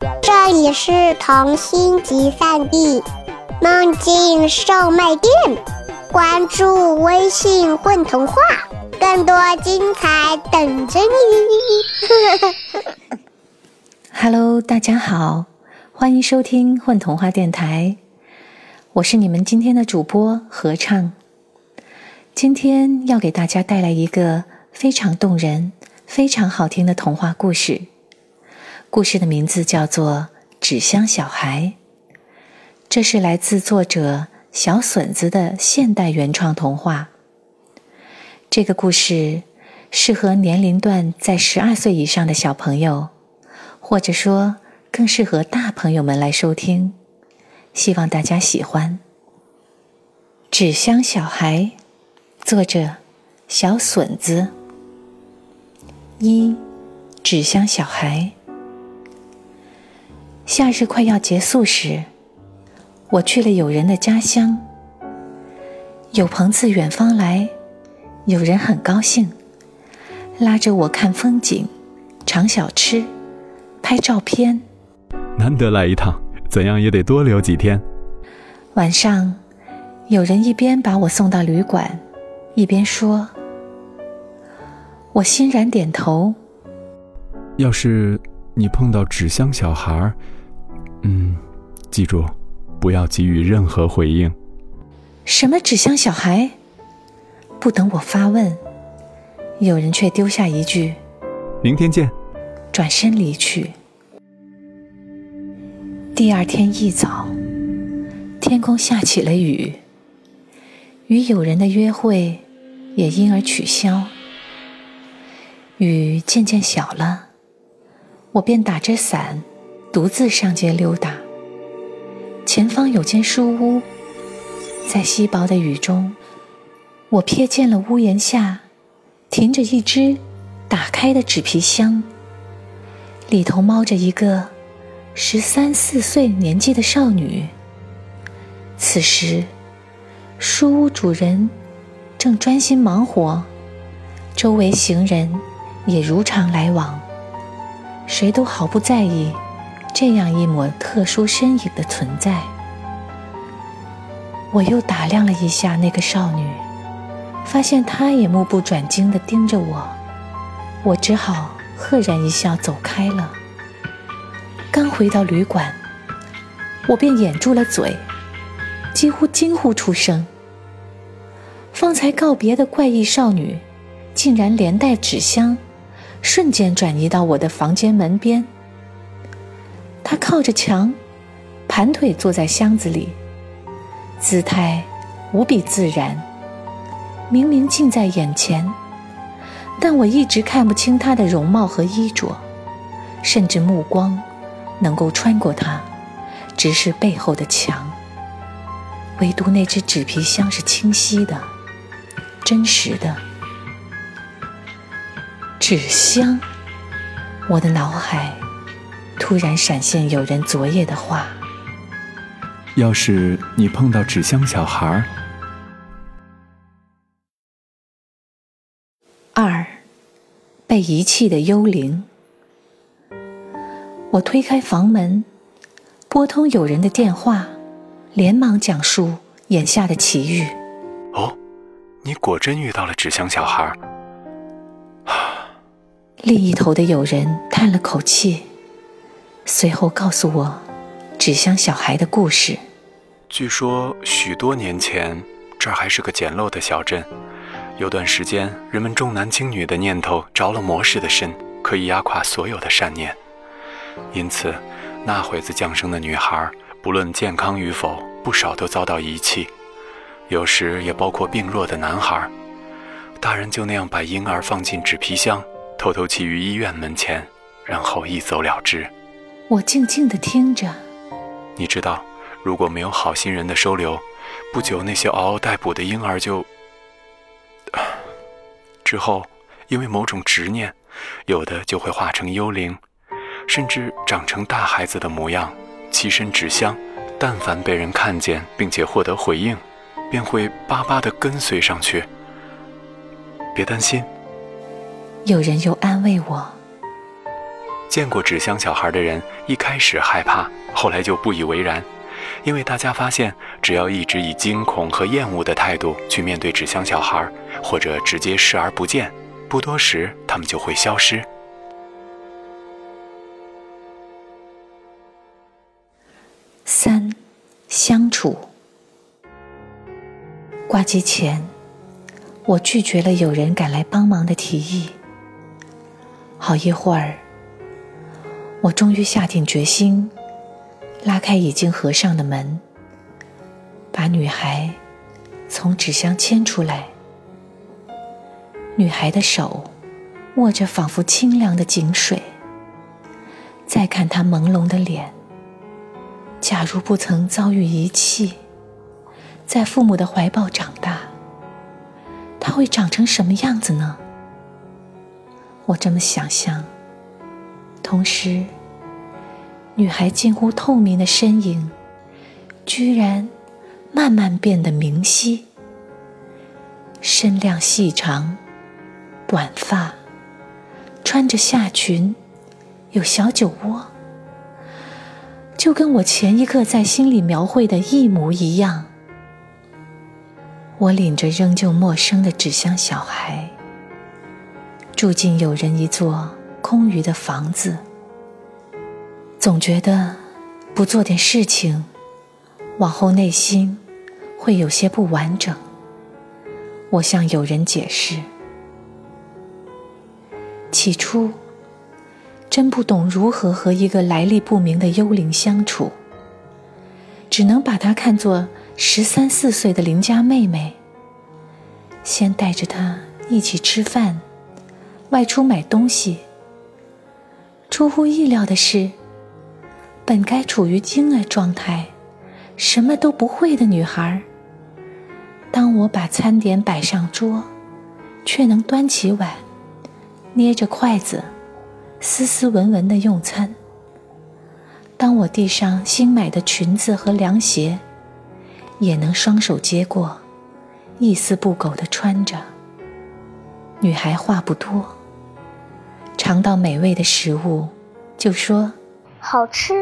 这里是童心集散地，梦境售卖店。关注微信“混童话”，更多精彩等着你。Hello，大家好，欢迎收听混童话电台，我是你们今天的主播合唱。今天要给大家带来一个非常动人、非常好听的童话故事。故事的名字叫做《纸箱小孩》，这是来自作者小笋子的现代原创童话。这个故事适合年龄段在十二岁以上的小朋友，或者说更适合大朋友们来收听。希望大家喜欢《纸箱小孩》，作者小笋子。一，纸箱小孩。夏日快要结束时，我去了友人的家乡。有朋自远方来，友人很高兴，拉着我看风景、尝小吃、拍照片。难得来一趟，怎样也得多留几天。晚上，有人一边把我送到旅馆，一边说：“我欣然点头。要是你碰到纸箱小孩儿，嗯，记住，不要给予任何回应。什么纸箱小孩？不等我发问，有人却丢下一句，明天见。转身离去。第二天一早，天空下起了雨，与友人的约会也因而取消。雨渐渐小了，我便打着伞，独自上街溜达。前方有间书屋，在稀薄的雨中，我瞥见了屋檐下停着一只打开的纸皮箱，里头猫着一个十三四岁年纪的少女。此时，书屋主人正专心忙活，周围行人也如常来往，谁都毫不在意这样一抹特殊身影的存在。我又打量了一下那个少女，发现她也目不转睛地盯着我，我只好赫然一笑走开了。刚回到旅馆，我便掩住了嘴，几乎惊呼出声。方才告别的怪异少女，竟然连带纸箱，瞬间转移到我的房间门边。他靠着墙，盘腿坐在箱子里，姿态无比自然，明明近在眼前，但我一直看不清他的容貌和衣着，甚至目光能够穿过他，直视背后的墙。唯独那只纸皮箱是清晰的、真实的。纸箱，我的脑海突然闪现有人昨夜的话。要是你碰到纸箱小孩儿，二，被遗弃的幽灵。我推开房门，拨通友人的电话，连忙讲述眼下的奇遇。哦，你果真遇到了纸箱小孩儿。另一头的友人叹了口气，随后告诉我纸箱小孩的故事。据说许多年前，这儿还是个简陋的小镇。有段时间，人们重男轻女的念头着了魔似的深，可以压垮所有的善念。因此，那会子降生的女孩，不论健康与否，不少都遭到遗弃。有时也包括病弱的男孩。大人就那样把婴儿放进纸皮箱，偷偷弃于医院门前，然后一走了之。我静静地听着，你知道，如果没有好心人的收留，不久那些嗷嗷待哺的婴儿就…… 之后，因为某种执念，有的就会化成幽灵，甚至长成大孩子的模样，栖身纸箱。但凡被人看见并且获得回应，便会巴巴地跟随上去。别担心，有人又安慰我。见过纸箱小孩的人一开始害怕，后来就不以为然，因为大家发现，只要一直以惊恐和厌恶的态度去面对纸箱小孩，或者直接视而不见，不多时他们就会消失。三，相处。挂机前，我拒绝了有人赶来帮忙的提议。好一会儿。我终于下定决心，拉开已经合上的门，把女孩从纸箱牵出来。女孩的手握着仿佛清凉的井水。再看她朦胧的脸，假如不曾遭遇遗弃，在父母的怀抱长大，她会长成什么样子呢？我这么想象。同时，女孩近乎透明的身影，居然慢慢变得明晰。身量细长，短发，穿着下裙，有小酒窝，就跟我前一刻在心里描绘的一模一样。我领着仍旧陌生的纸箱小孩，住进有人一座。空余的房子，总觉得不做点事情，往后内心会有些不完整。我向有人解释，起初真不懂如何和一个来历不明的幽灵相处，只能把她看作十三四岁的邻家妹妹，先带着她一起吃饭，外出买东西。出乎意料的是，本该处于婴儿状态、什么都不会的女孩，当我把餐点摆上桌，却能端起碗，捏着筷子，斯斯文文的用餐。当我递上新买的裙子和凉鞋，也能双手接过，一丝不苟的穿着。女孩话不多。尝到美味的食物，就说好吃；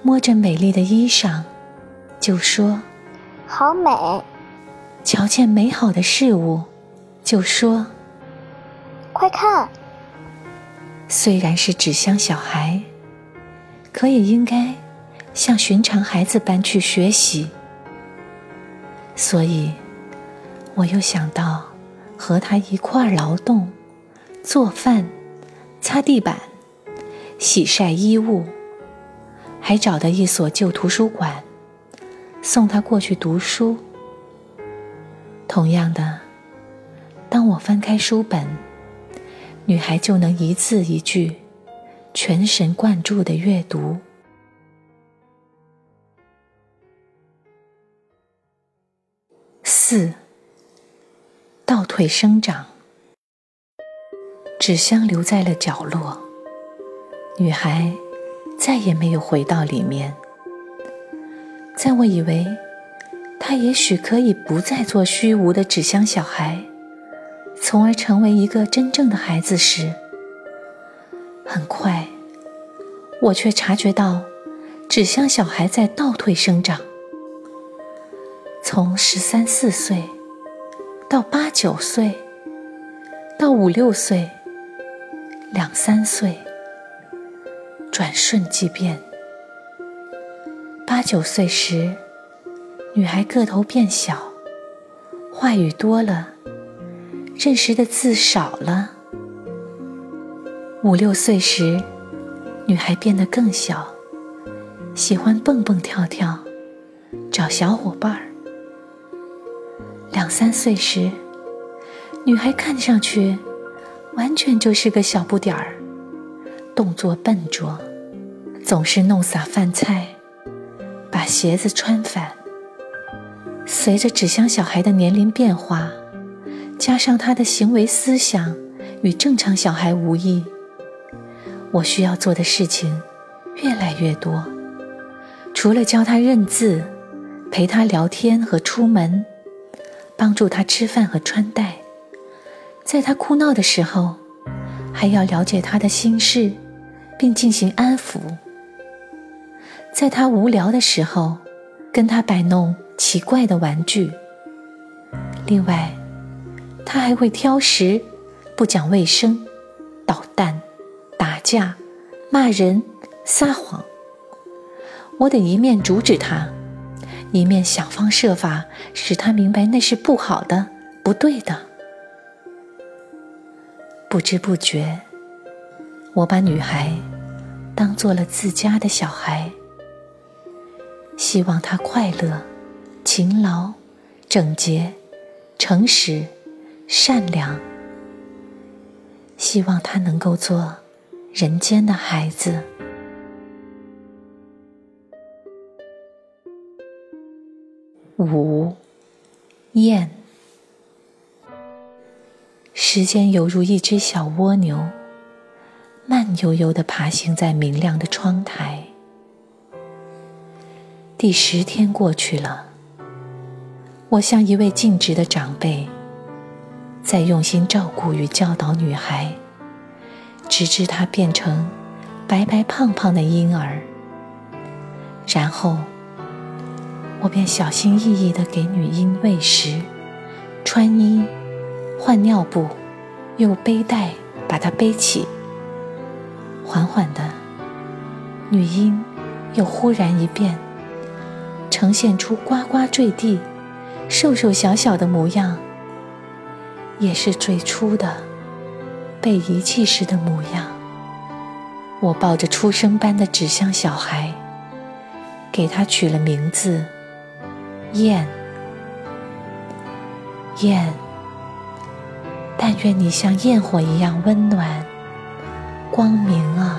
摸着美丽的衣裳，就说好美；瞧见美好的事物，就说快看。虽然是纸箱小孩，可也应该像寻常孩子般去学习。所以，我又想到和他一块儿劳动、做饭。擦地板，洗晒衣物，还找到一所旧图书馆，送他过去读书。同样的，当我翻开书本，女孩就能一字一句，全神贯注的阅读。四，倒退生长。纸箱留在了角落，女孩再也没有回到里面。在我以为她也许可以不再做虚无的纸箱小孩，从而成为一个真正的孩子时，很快我却察觉到纸箱小孩在倒退生长，从十三四岁到八九岁，到五六岁。三岁，转瞬即变。八九岁时，女孩个头变小，话语多了，认识的字少了。五六岁时，女孩变得更小，喜欢蹦蹦跳跳，找小伙伴儿。两三岁时，女孩看上去。完全就是个小不点儿，动作笨拙，总是弄洒饭菜，把鞋子穿反。随着纸箱小孩的年龄变化，加上他的行为思想与正常小孩无异，我需要做的事情越来越多。除了教他认字，陪他聊天和出门，帮助他吃饭和穿戴。在他哭闹的时候，还要了解他的心事，并进行安抚。在他无聊的时候，跟他摆弄奇怪的玩具。另外，他还会挑食、不讲卫生、捣蛋、打架、骂人、撒谎。我得一面阻止他，一面想方设法使他明白那是不好的、不对的。不知不觉，我把女孩当做了自家的小孩。希望她快乐、勤劳、整洁、诚实、善良。希望她能够做人间的孩子。五，燕。时间犹如一只小蜗牛，慢悠悠地爬行在明亮的窗台。第十天过去了，我像一位尽职的长辈，在用心照顾与教导女孩，直至她变成白白胖胖的婴儿。然后，我便小心翼翼地给女婴喂食、穿衣、换尿布，用背带把它背起。缓缓的，女婴又忽然一变。呈现出呱呱坠地、瘦瘦小小的模样，也是最初的被遗弃时的模样。我抱着出生般的纸箱小孩，给他取了名字——燕。燕，但愿你像焰火一样温暖、光明啊！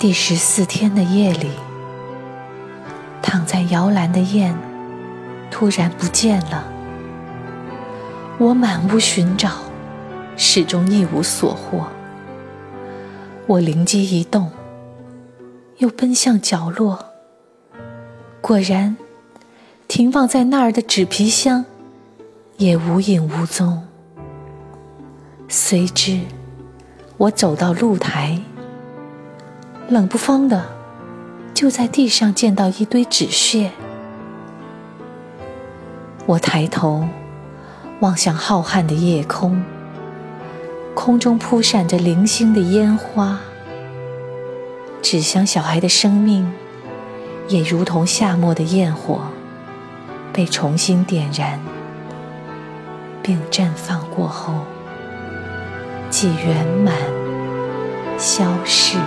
第十四天的夜里。躺在摇篮的雁突然不见了，我满屋寻找，始终一无所获。我灵机一动，又奔向角落，果然，停放在那儿的纸皮箱也无影无踪。随之，我走到露台，冷不防的。就在地上见到一堆纸屑，我抬头望向浩瀚的夜空，空中扑闪着零星的烟花，纸箱小孩的生命也如同夏末的焰火，被重新点燃，并绽放过后，即圆满消逝。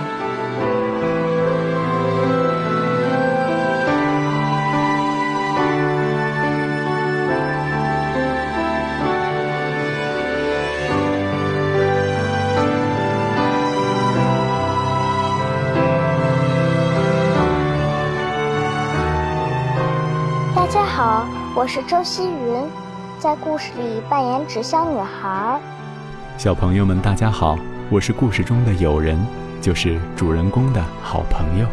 大家好，我是周希云，在故事里扮演纸箱女孩。小朋友们，大家好，我是故事中的友人，就是主人公的好朋友。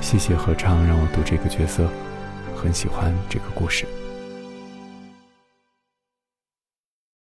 谢谢合唱让我读这个角色，很喜欢这个故事。